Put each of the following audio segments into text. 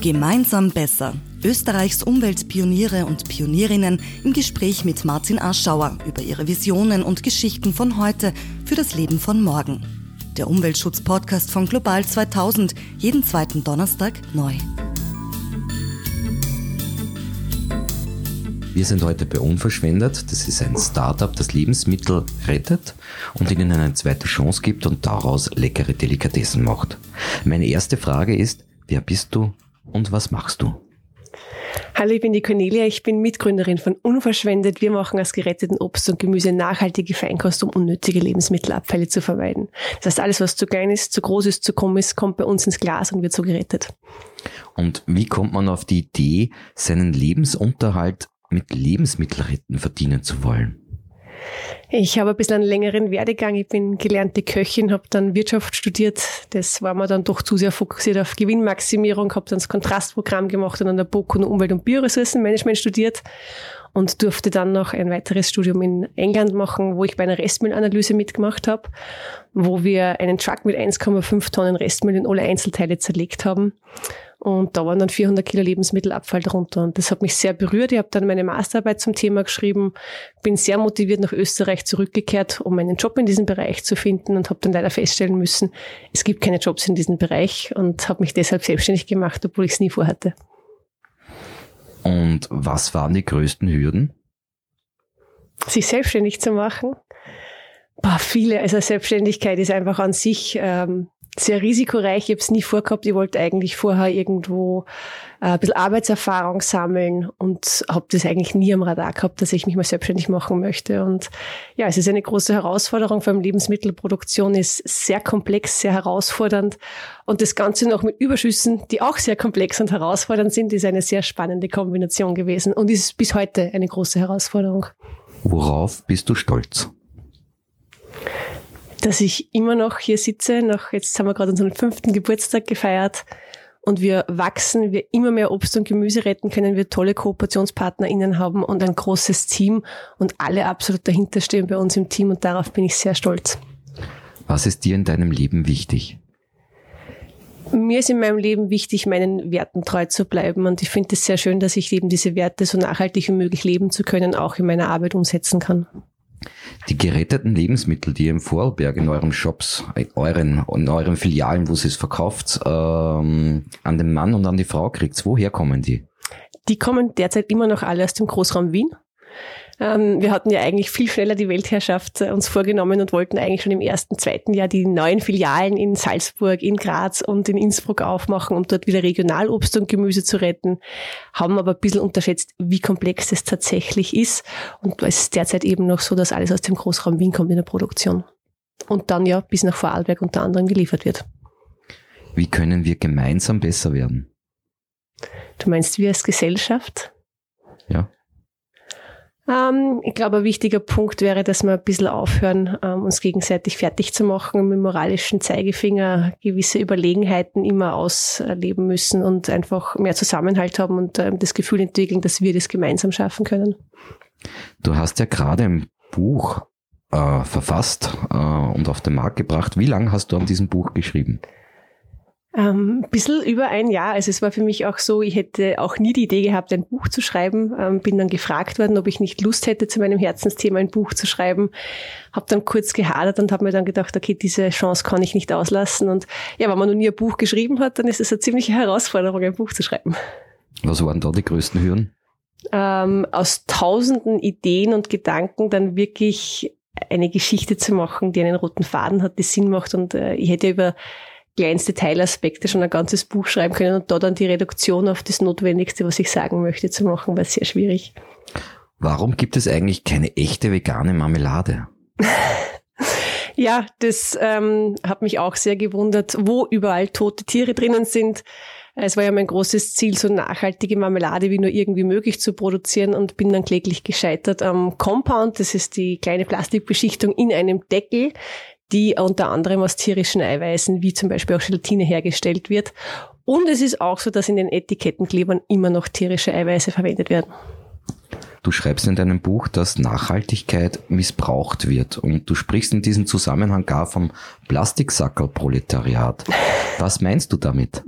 Gemeinsam besser. Österreichs Umweltpioniere und Pionierinnen im Gespräch mit Martin Aschauer über ihre Visionen und Geschichten von heute für das Leben von morgen. Der Umweltschutz-Podcast von Global 2000, jeden zweiten Donnerstag neu. Wir sind heute bei Unverschwendet. Das ist ein Startup, das Lebensmittel rettet und ihnen eine zweite Chance gibt und daraus leckere Delikatessen macht. Meine erste Frage ist, wer bist du und was machst du? Hallo, ich bin die Cornelia, ich bin Mitgründerin von Unverschwendet. Wir machen aus geretteten Obst und Gemüse nachhaltige Feinkost, um unnötige Lebensmittelabfälle zu vermeiden. Das heißt, alles, was zu klein ist, zu groß ist, zu krumm ist, kommt bei uns ins Glas und wird so gerettet. Und wie kommt man auf die Idee, seinen Lebensunterhalt mit Lebensmittelretten verdienen zu wollen? Ich habe ein bisschen einen längeren Werdegang. Ich bin gelernte Köchin, habe dann Wirtschaft studiert. Das war mir dann doch zu sehr fokussiert auf Gewinnmaximierung, habe dann das Kontrastprogramm gemacht und an der BOKU Umwelt- und Bioressourcenmanagement studiert und durfte dann noch ein weiteres Studium in England machen, wo ich bei einer Restmüllanalyse mitgemacht habe, wo wir einen Truck mit 1,5 Tonnen Restmüll in alle Einzelteile zerlegt haben und da waren dann 400 Kilo Lebensmittelabfall drunter. Und das hat mich sehr berührt. Ich habe dann meine Masterarbeit zum Thema geschrieben, bin sehr motiviert nach Österreich zurückgekehrt, um einen Job in diesem Bereich zu finden und habe dann leider feststellen müssen, es gibt keine Jobs in diesem Bereich und habe mich deshalb selbstständig gemacht, obwohl ich es nie vorhatte. Und was waren die größten Hürden? Sich selbstständig zu machen. Boah, viele. Also Selbstständigkeit ist einfach an sich ähm, sehr risikoreich. Ich habe es nie vorgehabt. Ich wollte eigentlich vorher irgendwo äh, ein bisschen Arbeitserfahrung sammeln und habe das eigentlich nie am Radar gehabt, dass ich mich mal selbstständig machen möchte. Und ja, es ist eine große Herausforderung. Vor allem Lebensmittelproduktion ist sehr komplex, sehr herausfordernd. Und das Ganze noch mit Überschüssen, die auch sehr komplex und herausfordernd sind, ist eine sehr spannende Kombination gewesen und ist bis heute eine große Herausforderung. Worauf bist du stolz? Dass ich immer noch hier sitze. Noch, jetzt haben wir gerade unseren fünften Geburtstag gefeiert und wir wachsen, wir immer mehr Obst und Gemüse retten können, wir tolle KooperationspartnerInnen haben und ein großes Team und alle absolut dahinter stehen bei uns im Team und darauf bin ich sehr stolz. Was ist dir in deinem Leben wichtig? Mir ist in meinem Leben wichtig, meinen Werten treu zu bleiben und ich finde es sehr schön, dass ich eben diese Werte so nachhaltig wie möglich leben zu können, auch in meiner Arbeit umsetzen kann. Die geretteten Lebensmittel, die ihr im Vorarlberg in euren Shops, in euren, in euren Filialen, wo sie es verkauft, ähm, an den Mann und an die Frau kriegt, woher kommen die? Die kommen derzeit immer noch alle aus dem Großraum Wien. Ähm, wir hatten ja eigentlich viel schneller die Weltherrschaft äh, uns vorgenommen und wollten eigentlich schon im ersten, zweiten Jahr die neuen Filialen in Salzburg, in Graz und in Innsbruck aufmachen, um dort wieder Regionalobst und Gemüse zu retten, haben aber ein bisschen unterschätzt, wie komplex es tatsächlich ist. Und es ist derzeit eben noch so, dass alles aus dem Großraum Wien kommt in der Produktion. Und dann ja bis nach Vorarlberg unter anderem geliefert wird. Wie können wir gemeinsam besser werden? Du meinst wir als Gesellschaft? Ja. Ähm, ich glaube, ein wichtiger Punkt wäre, dass wir ein bisschen aufhören, ähm, uns gegenseitig fertig zu machen, mit moralischen Zeigefinger gewisse Überlegenheiten immer ausleben müssen und einfach mehr Zusammenhalt haben und ähm, das Gefühl entwickeln, dass wir das gemeinsam schaffen können. Du hast ja gerade ein Buch äh, verfasst äh, und auf den Markt gebracht. Wie lange hast du an diesem Buch geschrieben? Ähm, ein bisschen über ein Jahr. Also es war für mich auch so, ich hätte auch nie die Idee gehabt, ein Buch zu schreiben. Ähm, bin dann gefragt worden, ob ich nicht Lust hätte, zu meinem Herzensthema ein Buch zu schreiben. Habe dann kurz gehadert und habe mir dann gedacht, okay, diese Chance kann ich nicht auslassen. Und ja, wenn man noch nie ein Buch geschrieben hat, dann ist es eine ziemliche Herausforderung, ein Buch zu schreiben. Was waren da die größten Hürden? Ähm, aus tausenden Ideen und Gedanken dann wirklich eine Geschichte zu machen, die einen roten Faden hat, die Sinn macht. Und äh, ich hätte über kleinste Teilaspekte schon ein ganzes Buch schreiben können und da dann die Reduktion auf das Notwendigste, was ich sagen möchte, zu machen, war sehr schwierig. Warum gibt es eigentlich keine echte vegane Marmelade? ja, das ähm, hat mich auch sehr gewundert, wo überall tote Tiere drinnen sind. Es war ja mein großes Ziel, so nachhaltige Marmelade wie nur irgendwie möglich zu produzieren und bin dann kläglich gescheitert am Compound. Das ist die kleine Plastikbeschichtung in einem Deckel, die unter anderem aus tierischen Eiweißen wie zum Beispiel auch Gelatine hergestellt wird. Und es ist auch so, dass in den Etikettenklebern immer noch tierische Eiweiße verwendet werden. Du schreibst in deinem Buch, dass Nachhaltigkeit missbraucht wird und du sprichst in diesem Zusammenhang gar vom Plastiksackerproletariat. Was meinst du damit?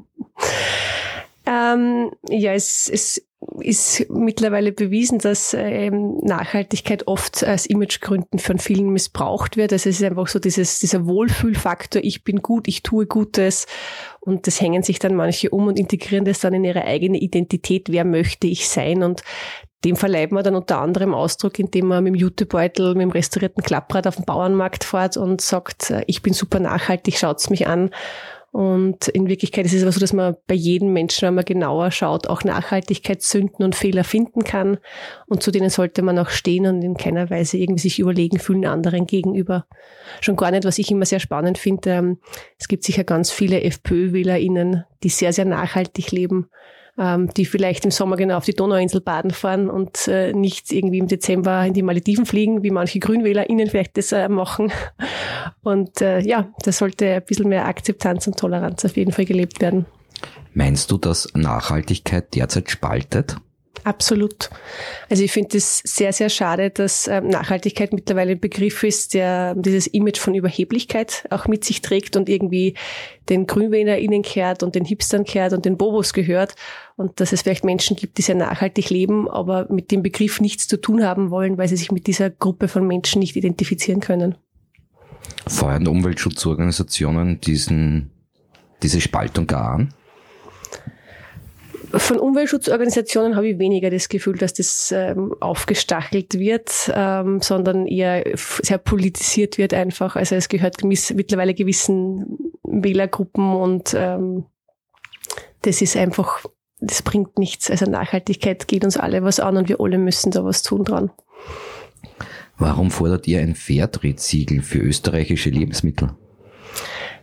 Äh, Ähm, ja, es, es ist mittlerweile bewiesen, dass ähm, Nachhaltigkeit oft als Imagegründen von vielen missbraucht wird. Also es ist einfach so dieses, dieser Wohlfühlfaktor, ich bin gut, ich tue Gutes und das hängen sich dann manche um und integrieren das dann in ihre eigene Identität, wer möchte ich sein und dem verleiht man dann unter anderem Ausdruck, indem man mit dem Jutebeutel, mit dem restaurierten Klapprad auf den Bauernmarkt fährt und sagt, äh, ich bin super nachhaltig, schaut's mich an. Und in Wirklichkeit ist es aber so, dass man bei jedem Menschen, wenn man genauer schaut, auch Nachhaltigkeitssünden und Fehler finden kann. Und zu denen sollte man auch stehen und in keiner Weise irgendwie sich überlegen fühlen anderen gegenüber. Schon gar nicht, was ich immer sehr spannend finde. Ähm, es gibt sicher ganz viele FPÖ-WählerInnen, die sehr, sehr nachhaltig leben ähm, die vielleicht im Sommer genau auf die Donauinsel baden fahren und äh, nicht irgendwie im Dezember in die Malediven fliegen, wie manche GrünwählerInnen vielleicht das äh, machen. Und äh, ja, da sollte ein bisschen mehr Akzeptanz und Toleranz auf jeden Fall gelebt werden. Meinst du, dass Nachhaltigkeit derzeit spaltet? Absolut. Also ich finde es sehr, sehr schade, dass ähm, Nachhaltigkeit mittlerweile ein Begriff ist, der dieses Image von Überheblichkeit auch mit sich trägt und irgendwie den GrünwählerInnen kehrt und den Hipstern kehrt und den Bobos gehört. Und dass es vielleicht Menschen gibt, die sehr nachhaltig leben, aber mit dem Begriff nichts zu tun haben wollen, weil sie sich mit dieser Gruppe von Menschen nicht identifizieren können. Feuern Umweltschutzorganisationen diesen, diese Spaltung gar an? Von Umweltschutzorganisationen habe ich weniger das Gefühl, dass das ähm, aufgestachelt wird, ähm, sondern eher sehr politisiert wird einfach. Also es gehört mittlerweile gewissen Wählergruppen und ähm, das ist einfach, das bringt nichts. Also Nachhaltigkeit geht uns alle was an und wir alle müssen da was tun dran. Warum fordert ihr ein Fairtrade-Siegel für österreichische Lebensmittel?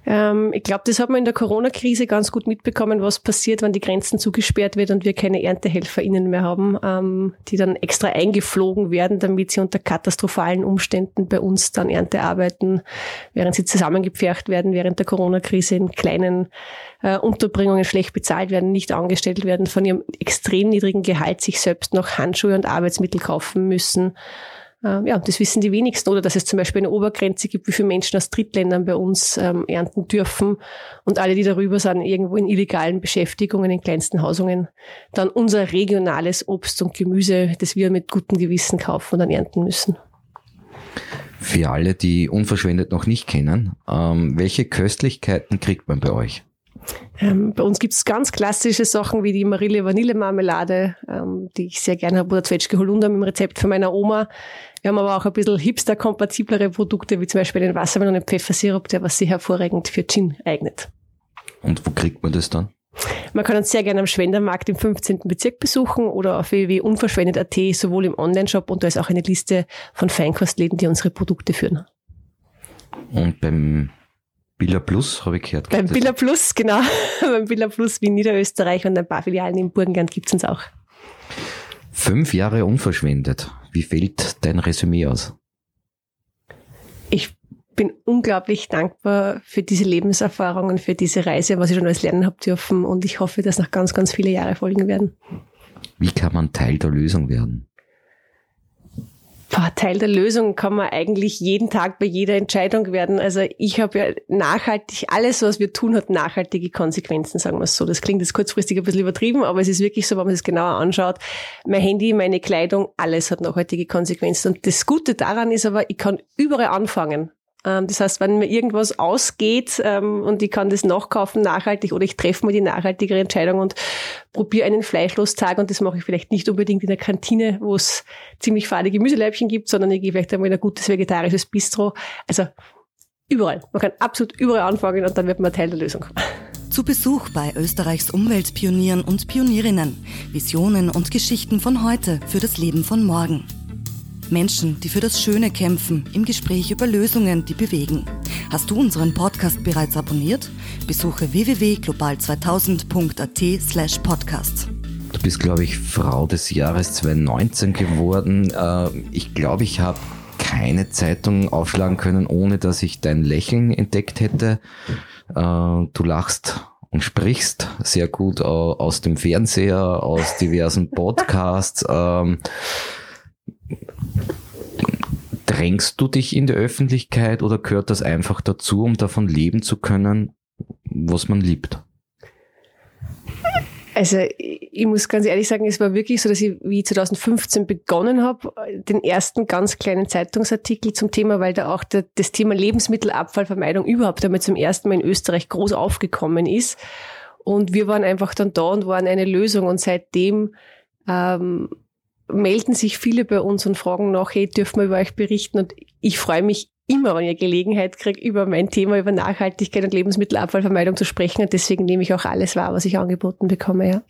Ähm, ich glaube, das hat man in der Corona-Krise ganz gut mitbekommen, was passiert, wenn die Grenzen zugesperrt wird und wir keine ErntehelferInnen mehr haben, ähm, die dann extra eingeflogen werden, damit sie unter katastrophalen Umständen bei uns dann Ernte arbeiten, während sie zusammengepfercht werden während der Corona-Krise in kleinen äh, Unterbringungen schlecht bezahlt werden, nicht angestellt werden, von ihrem extrem niedrigen Gehalt sich selbst noch Handschuhe und Arbeitsmittel kaufen müssen. Ähm, ja, das wissen die wenigsten. Oder dass es zum Beispiel eine Obergrenze gibt, wie viele Menschen aus Drittländern bei uns ähm, ernten dürfen. Und alle, die darüber sind, irgendwo in illegalen Beschäftigungen, in kleinsten Hausungen, dann unser regionales Obst und Gemüse, das wir mit gutem Gewissen kaufen und dann ernten müssen. Für alle, die unverschwendet noch nicht kennen, ähm, welche Köstlichkeiten kriegt man bei euch? Ähm, bei uns gibt es ganz klassische Sachen wie die Marille Vanille Marmelade, ähm, die ich sehr gerne habe, oder Zwetschge Holunder mit dem Rezept von meiner Oma. Wir haben aber auch ein bisschen hipster-kompatiblere Produkte, wie zum Beispiel den Wassermelon und Pfeffersirup, der was sich hervorragend für Gin eignet. Und wo kriegt man das dann? Man kann uns sehr gerne am Schwendermarkt im 15. Bezirk besuchen oder auf www.unverschwendet.at, sowohl im Online-Shop und da ist auch eine Liste von Feinkostläden, die unsere Produkte führen. Und beim Billa Plus habe ich gehört. Beim Billa Plus, genau. beim Billa Plus wie in Niederösterreich und ein paar Filialen in Burgenland gibt es uns auch. Fünf Jahre unverschwendet. Wie fällt dein Resümee aus? Ich bin unglaublich dankbar für diese Lebenserfahrungen, für diese Reise, was ich schon alles lernen habe dürfen und ich hoffe, dass noch ganz, ganz viele Jahre folgen werden. Wie kann man Teil der Lösung werden? Boah, Teil der Lösung kann man eigentlich jeden Tag bei jeder Entscheidung werden. Also ich habe ja nachhaltig, alles, was wir tun, hat nachhaltige Konsequenzen, sagen wir es so. Das klingt jetzt kurzfristig ein bisschen übertrieben, aber es ist wirklich so, wenn man es genauer anschaut. Mein Handy, meine Kleidung, alles hat nachhaltige Konsequenzen. Und das Gute daran ist aber, ich kann überall anfangen. Ähm, das heißt, wenn mir irgendwas ausgeht ähm, und ich kann das nachkaufen nachhaltig oder ich treffe mir die nachhaltigere Entscheidung und probiere einen Fleischlostag und das mache ich vielleicht nicht unbedingt in der Kantine, wo es ziemlich fade Gemüseleibchen gibt, sondern ich gehe vielleicht einmal in ein gutes vegetarisches Bistro. Also überall. Man kann absolut überall anfangen und dann wird man Teil der Lösung. Zu Besuch bei Österreichs Umweltpionieren und Pionierinnen. Visionen und Geschichten von heute für das Leben von morgen. Menschen, die für das Schöne kämpfen, im Gespräch über Lösungen, die bewegen. Hast du unseren Podcast bereits abonniert? Besuche www.global2000.at slash podcast. Du bist, glaube ich, Frau des Jahres 2019 geworden. Äh, ich glaube, ich habe keine Zeitung aufschlagen können, ohne dass ich dein Lächeln entdeckt hätte. Äh, du lachst und sprichst sehr gut aus dem Fernseher, aus diversen Podcasts. Drängst du dich in der Öffentlichkeit oder gehört das einfach dazu, um davon leben zu können, was man liebt? Also ich muss ganz ehrlich sagen, es war wirklich so, dass ich wie 2015 begonnen habe, den ersten ganz kleinen Zeitungsartikel zum Thema, weil da auch der, das Thema Lebensmittelabfallvermeidung überhaupt einmal zum ersten Mal in Österreich groß aufgekommen ist. Und wir waren einfach dann da und waren eine Lösung. Und seitdem ähm, melden sich viele bei uns und fragen nach, hey, dürfen wir über euch berichten? Und ich freue mich immer, wenn ich Gelegenheit kriege, über mein Thema, über Nachhaltigkeit und Lebensmittelabfallvermeidung zu sprechen. Und deswegen nehme ich auch alles wahr, was ich angeboten bekomme, ja.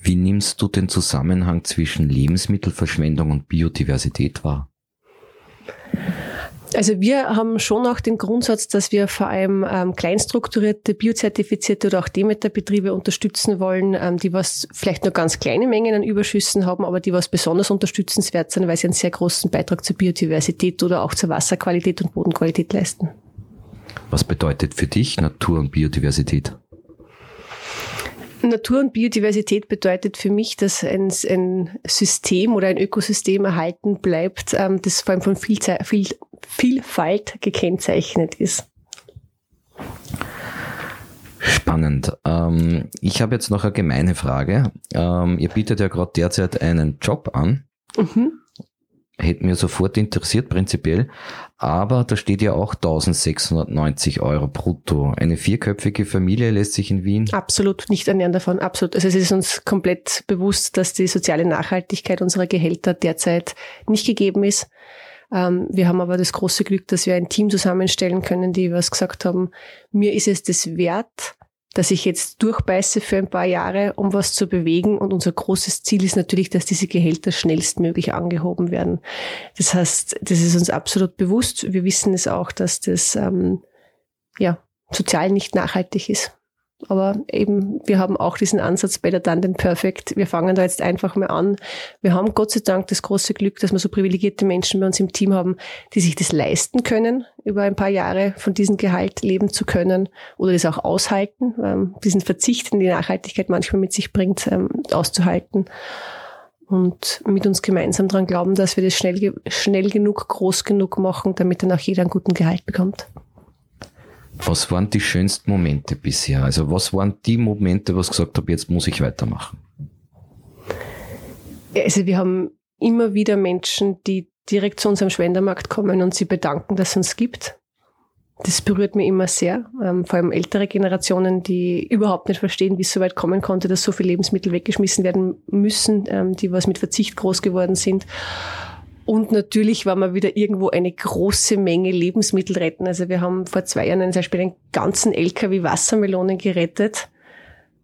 Wie nimmst du den Zusammenhang zwischen Lebensmittelverschwendung und Biodiversität wahr? Also wir haben schon auch den Grundsatz, dass wir vor allem ähm, kleinstrukturierte, biozertifizierte oder auch Demeterbetriebe unterstützen wollen, ähm, die was vielleicht nur ganz kleine Mengen an Überschüssen haben, aber die was besonders unterstützenswert sind, weil sie einen sehr großen Beitrag zur Biodiversität oder auch zur Wasserqualität und Bodenqualität leisten. Was bedeutet für dich Natur und Biodiversität? Natur und Biodiversität bedeutet für mich, dass ein, ein System oder ein Ökosystem erhalten bleibt, ähm, das vor allem von Vielze viel, Vielfalt gekennzeichnet ist. Spannend. Ähm, ich habe jetzt noch eine gemeine Frage. Ähm, ihr bietet ja gerade derzeit einen Job an. Mhm hätte mir sofort interessiert, prinzipiell. Aber da steht ja auch 1690 Euro brutto. Eine vierköpfige Familie lässt sich in Wien? Absolut, nicht ernähren davon, absolut. Also es ist uns komplett bewusst, dass die soziale Nachhaltigkeit unserer Gehälter derzeit nicht gegeben ist. Ähm, wir haben aber das große Glück, dass wir ein Team zusammenstellen können, die was gesagt haben, mir ist es das wert, dass ich jetzt durchbeiße für ein paar Jahre, um was zu bewegen. Und unser großes Ziel ist natürlich, dass diese Gehälter schnellstmöglich angehoben werden. Das heißt, das ist uns absolut bewusst. Wir wissen es auch, dass das ähm, ja sozial nicht nachhaltig ist. Aber eben, wir haben auch diesen Ansatz Better Done Than Perfect. Wir fangen da jetzt einfach mal an. Wir haben Gott sei Dank das große Glück, dass wir so privilegierte Menschen bei uns im Team haben, die sich das leisten können, über ein paar Jahre von diesem Gehalt leben zu können oder das auch aushalten, ähm, diesen Verzicht, den die Nachhaltigkeit manchmal mit sich bringt, ähm, auszuhalten. Und mit uns gemeinsam daran glauben, dass wir das schnell, schnell genug, groß genug machen, damit dann auch jeder einen guten Gehalt bekommt. Was waren die schönsten Momente bisher? Also was waren die Momente, wo ich gesagt habe, jetzt muss ich weitermachen? Also wir haben immer wieder Menschen, die direkt zu unserem Spendermarkt kommen und sie bedanken, dass es uns gibt. Das berührt mich immer sehr, ähm, vor allem ältere Generationen, die überhaupt nicht verstehen, wie es so weit kommen konnte, dass so viele Lebensmittel weggeschmissen werden müssen, ähm, die was mit Verzicht groß geworden sind. Und natürlich war wir wieder irgendwo eine große Menge Lebensmittel retten. Also wir haben vor zwei Jahren zum Beispiel einen ganzen LKW Wassermelonen gerettet.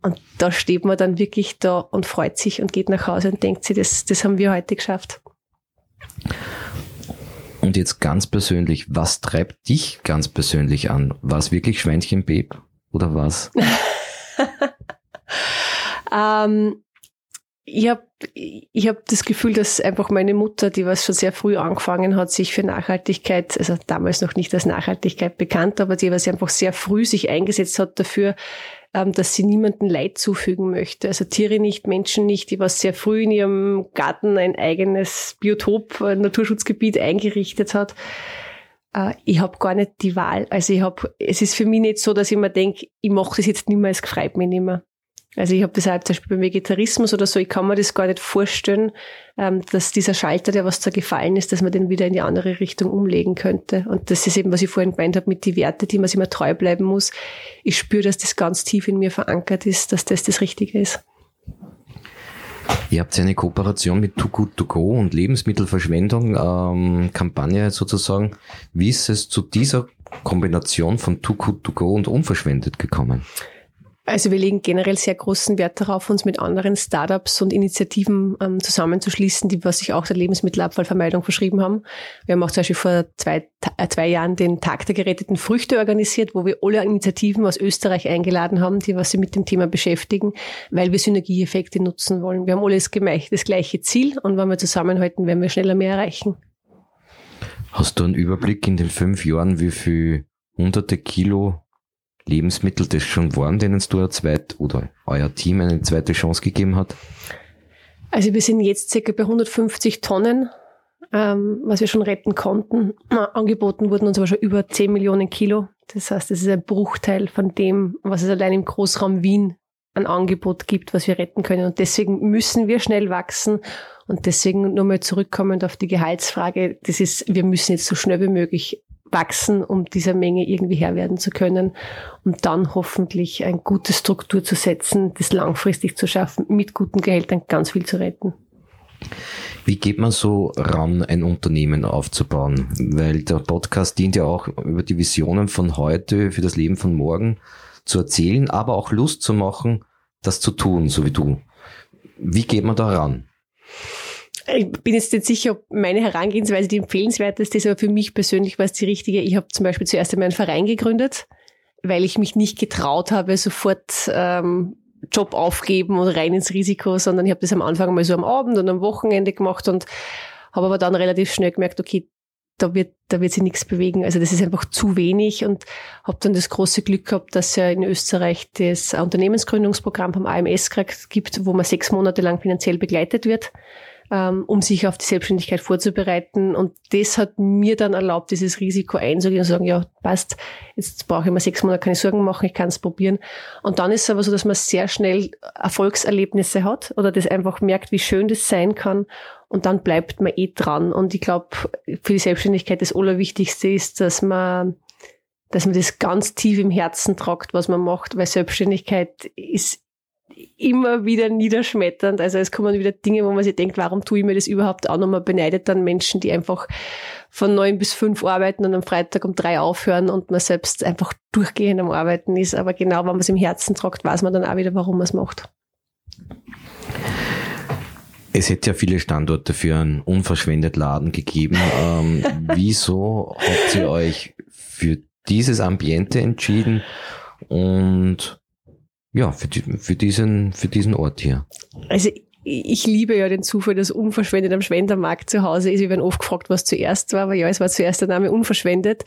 Und da steht man dann wirklich da und freut sich und geht nach Hause und denkt sich, das, das haben wir heute geschafft. Und jetzt ganz persönlich, was treibt dich ganz persönlich an? War es wirklich Schweinchenbabe oder was? ähm, ich habe ich hab das Gefühl, dass einfach meine Mutter, die was schon sehr früh angefangen hat, sich für Nachhaltigkeit, also damals noch nicht als Nachhaltigkeit bekannt, aber die was einfach sehr früh sich eingesetzt hat dafür, ähm, dass sie niemanden Leid zufügen möchte. Also Tiere nicht, Menschen nicht, die was sehr früh in ihrem Garten ein eigenes Biotop, ein Naturschutzgebiet eingerichtet hat. Äh, ich habe gar nicht die Wahl. Also ich habe, es ist für mich nicht so, dass ich mir denke, ich mache das jetzt nicht mehr, es gefreut mich nicht mehr. Also ich habe das halt zum Beispiel beim Vegetarismus oder so, ich kann mir das gar nicht vorstellen, ähm, dass dieser Schalter, der was da gefallen ist, dass man den wieder in die andere Richtung umlegen könnte. Und das ist eben, was ich vorhin gemeint habe, mit die Werte, die man sich immer treu bleiben muss. Ich spüre, dass das ganz tief in mir verankert ist, dass das das Richtige ist. Ihr habt eine Kooperation mit Too Good To Go und Lebensmittelverschwendung ähm, Kampagne sozusagen. Wie ist es zu dieser Kombination von Too Good To Go und unverschwendet gekommen? Also wir legen generell sehr großen Wert darauf, uns mit anderen Startups und Initiativen ähm, zusammenzuschließen, die was sich auch der Lebensmittelabfallvermeidung verschrieben haben. Wir haben auch zum Beispiel vor zwei, äh, zwei Jahren den Tag der geretteten Früchte organisiert, wo wir alle Initiativen aus Österreich eingeladen haben, die was sich mit dem Thema beschäftigen, weil wir Synergieeffekte nutzen wollen. Wir haben alle das, das gleiche Ziel und wenn wir zusammenhalten, werden wir schneller mehr erreichen. Hast du einen Überblick in den fünf Jahren, wie viel hunderte Kilo Lebensmittel das schon waren, denen du eine zweite oder euer Team eine zweite Chance gegeben hat? Also wir sind jetzt circa bei 150 Tonnen, ähm, was wir schon retten konnten. Angeboten wurden uns aber schon über 10 Millionen Kilo. Das heißt, das ist ein Bruchteil von dem, was es allein im Großraum Wien ein Angebot gibt, was wir retten können. Und deswegen müssen wir schnell wachsen. Und deswegen nochmal zurückkommend auf die Gehaltsfrage, das ist, wir müssen jetzt so schnell wie möglich wachsen, um dieser Menge irgendwie Herr werden zu können und dann hoffentlich eine gute Struktur zu setzen, das langfristig zu schaffen, mit guten Gehältern ganz viel zu retten. Wie geht man so ran, ein Unternehmen aufzubauen? Weil der Podcast dient ja auch über die Visionen von heute für das Leben von morgen zu erzählen, aber auch Lust zu machen, das zu tun, so wie du. Wie geht man da ran? Ich bin jetzt nicht sicher, ob meine Herangehensweise die empfehlenswerteste ist, aber für mich persönlich war es die richtige. Ich habe zum Beispiel zuerst einmal einen Verein gegründet, weil ich mich nicht getraut habe, sofort ähm, Job aufgeben und rein ins Risiko, sondern ich habe das am Anfang mal so am Abend und am Wochenende gemacht und habe aber dann relativ schnell gemerkt, okay, da wird, da wird sich nichts bewegen. Also das ist einfach zu wenig und habe dann das große Glück gehabt, dass ja in Österreich das Unternehmensgründungsprogramm vom AMS gibt, wo man sechs Monate lang finanziell begleitet wird ähm, um sich auf die Selbstständigkeit vorzubereiten. Und das hat mir dann erlaubt, dieses Risiko einzugehen und zu sagen, ja, passt, jetzt brauche ich mir sechs Monate keine Sorgen machen, ich kann es probieren. Und dann ist es aber so, dass man sehr schnell Erfolgserlebnisse hat oder das einfach merkt, wie schön das sein kann. Und dann bleibt man eh dran. Und ich glaube, für die Selbstständigkeit das Allerwichtigste ist, dass man dass man das ganz tief im Herzen tragt, was man macht, weil Selbstständigkeit ist immer wieder niederschmetternd. Also es kommen wieder Dinge, wo man sich denkt, warum tue ich mir das überhaupt an? Und man beneidet dann Menschen, die einfach von neun bis fünf arbeiten und am Freitag um drei aufhören und man selbst einfach durchgehend am Arbeiten ist. Aber genau, wenn man es im Herzen tragt, weiß man dann auch wieder, warum man es macht. Es hätte ja viele Standorte für einen unverschwendet Laden gegeben. Ähm, wieso habt ihr euch für dieses Ambiente entschieden und ja, für, die, für, diesen, für diesen Ort hier. Also ich liebe ja den Zufall, dass Unverschwendet am Schwendermarkt zu Hause ist. Wir werden oft gefragt, was zuerst war, aber ja, es war zuerst der Name Unverschwendet.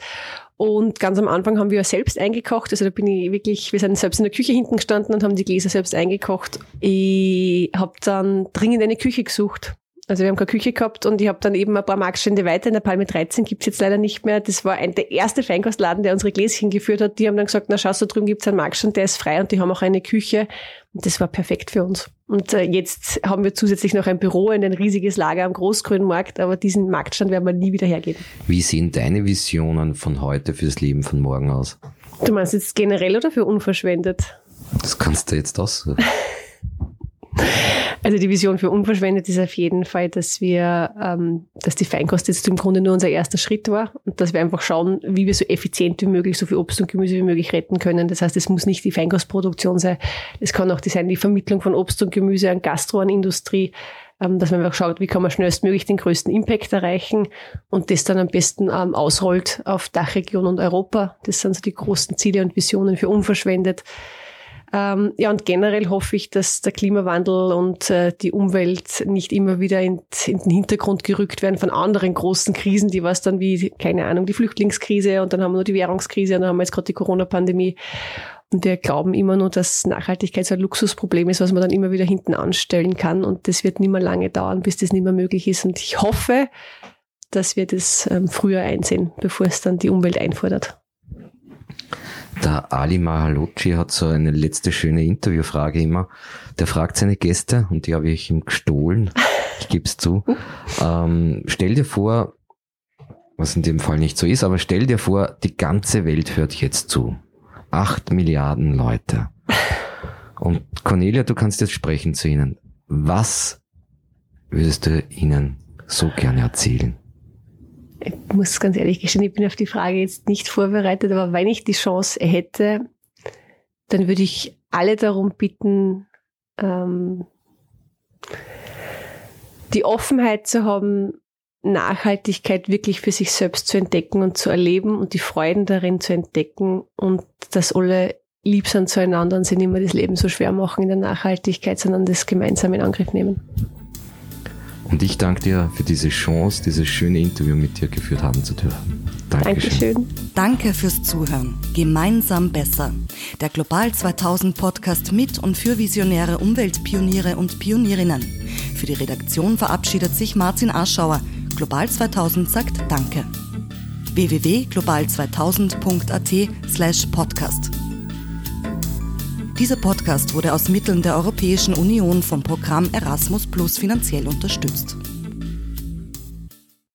Und ganz am Anfang haben wir ja selbst eingekocht. Also da bin ich wirklich, wir sind selbst in der Küche hinten gestanden und haben die Gläser selbst eingekocht. Ich habe dann dringend eine Küche gesucht also wir haben keine Küche gehabt und ich habe dann eben ein paar Marktstände weiter in der Palme 13, gibt's jetzt leider nicht mehr. Das war ein, der erste Feinkostladen, der unsere Gläschen geführt hat. Die haben dann gesagt, na schau, da drüben gibt's einen Marktstand, der ist frei und die haben auch eine Küche. Und das war perfekt für uns. Und äh, jetzt haben wir zusätzlich noch ein Büro und ein riesiges Lager am Großgrünmarkt, aber diesen Marktstand werden wir nie wieder hergeben. Wie sehen deine Visionen von heute fürs Leben von morgen aus? Du meinst jetzt generell oder für unverschwendet? Das kannst du jetzt aussuchen. Also die Vision für unverschwendet ist auf jeden Fall, dass wir, ähm, dass die Feinkost jetzt im Grunde nur unser erster Schritt war und dass wir einfach schauen, wie wir so effizient wie möglich so viel Obst und Gemüse wie möglich retten können. Das heißt, es muss nicht die Feinkostproduktion sein, es kann auch die sein, die Vermittlung von Obst und Gemüse an Gastro, an Industrie, ähm, dass man einfach schaut, wie kann man schnellstmöglich den größten Impact erreichen und das dann am besten ähm, ausrollt auf Dachregion und Europa. Das sind so die großen Ziele und Visionen für unverschwendet. Ähm, ja, und generell hoffe ich, dass der Klimawandel und äh, die Umwelt nicht immer wieder in, in, den Hintergrund gerückt werden von anderen großen Krisen, die was dann wie, keine Ahnung, die Flüchtlingskrise und dann haben wir noch die Währungskrise und dann haben wir jetzt gerade die Corona-Pandemie. Und wir glauben immer nur, dass Nachhaltigkeit so ein Luxusproblem ist, was man dann immer wieder hinten anstellen kann. Und das wird nicht mehr lange dauern, bis das nicht mehr möglich ist. Und ich hoffe, dass wir das ähm, früher einsehen, bevor es dann die Umwelt einfordert. Der Ali Mahalocci hat so eine letzte schöne Interviewfrage immer. Der fragt seine Gäste, und die habe ich ihm gestohlen, ich gebe es zu. Ähm, stell dir vor, was in dem Fall nicht so ist, aber stell dir vor, die ganze Welt hört jetzt zu. Acht Milliarden Leute. Und Cornelia, du kannst jetzt sprechen zu ihnen. Was würdest du ihnen so gerne erzählen? Ich muss ganz ehrlich gestehen, ich bin auf die Frage jetzt nicht vorbereitet, aber wenn ich die Chance hätte, dann würde ich alle darum bitten, ähm, die Offenheit zu haben, Nachhaltigkeit wirklich für sich selbst zu entdecken und zu erleben und die Freuden darin zu entdecken und dass alle lieb sind zueinander und sich nicht mehr das Leben so schwer machen in der Nachhaltigkeit, sondern das gemeinsam in Angriff nehmen. Und ich danke dir für diese Chance, dieses schöne Interview mit dir geführt haben zu dürfen. Dankeschön. Dankeschön. Danke fürs Zuhören. Gemeinsam besser. Der Global 2000 Podcast mit und für visionäre Umweltpioniere und Pionierinnen. Für die Redaktion verabschiedet sich Martin Aschauer. Global 2000 sagt Danke. www.global2000.at slash podcast Dieser Podcast wurde aus Mitteln der Europäischen Union vom Programm Erasmus Plus finanziell unterstützt.